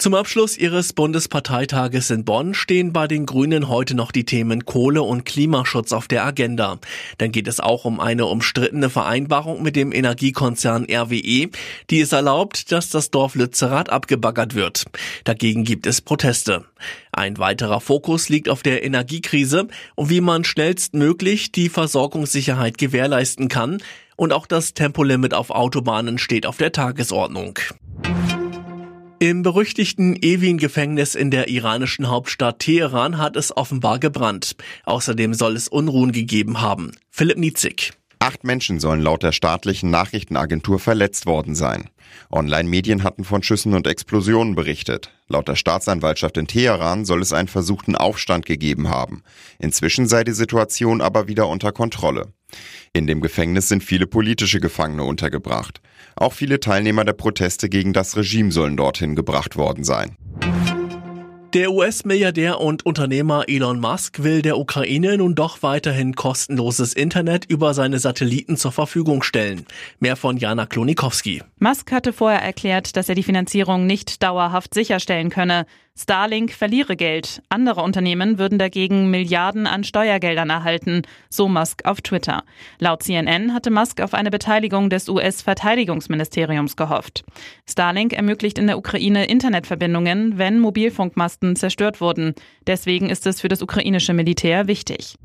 Zum Abschluss ihres Bundesparteitages in Bonn stehen bei den Grünen heute noch die Themen Kohle und Klimaschutz auf der Agenda. Dann geht es auch um eine umstrittene Vereinbarung mit dem Energiekonzern RWE, die es erlaubt, dass das Dorf Lützerath abgebaggert wird. Dagegen gibt es Proteste. Ein weiterer Fokus liegt auf der Energiekrise und wie man schnellstmöglich die Versorgungssicherheit gewährleisten kann. Und auch das Tempolimit auf Autobahnen steht auf der Tagesordnung. Im berüchtigten Evin-Gefängnis in der iranischen Hauptstadt Teheran hat es offenbar gebrannt. Außerdem soll es Unruhen gegeben haben. Philipp Nietzig. Acht Menschen sollen laut der staatlichen Nachrichtenagentur verletzt worden sein. Online-Medien hatten von Schüssen und Explosionen berichtet. Laut der Staatsanwaltschaft in Teheran soll es einen versuchten Aufstand gegeben haben. Inzwischen sei die Situation aber wieder unter Kontrolle. In dem Gefängnis sind viele politische Gefangene untergebracht. Auch viele Teilnehmer der Proteste gegen das Regime sollen dorthin gebracht worden sein. Der US-Milliardär und Unternehmer Elon Musk will der Ukraine nun doch weiterhin kostenloses Internet über seine Satelliten zur Verfügung stellen. Mehr von Jana Klonikowski. Musk hatte vorher erklärt, dass er die Finanzierung nicht dauerhaft sicherstellen könne. Starlink verliere Geld. Andere Unternehmen würden dagegen Milliarden an Steuergeldern erhalten, so Musk auf Twitter. Laut CNN hatte Musk auf eine Beteiligung des US-Verteidigungsministeriums gehofft. Starlink ermöglicht in der Ukraine Internetverbindungen, wenn Mobilfunkmasten zerstört wurden. Deswegen ist es für das ukrainische Militär wichtig.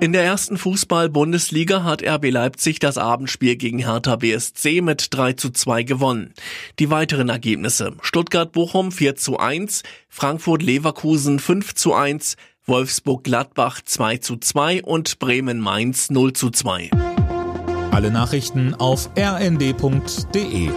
In der ersten Fußball-Bundesliga hat RB Leipzig das Abendspiel gegen Hertha BSC mit 3 zu 2 gewonnen. Die weiteren Ergebnisse Stuttgart-Bochum 4 zu 1, Frankfurt-Leverkusen 5 zu 1, Wolfsburg-Gladbach 2 zu 2 und Bremen-Mainz 0 zu 2. Alle Nachrichten auf rnd.de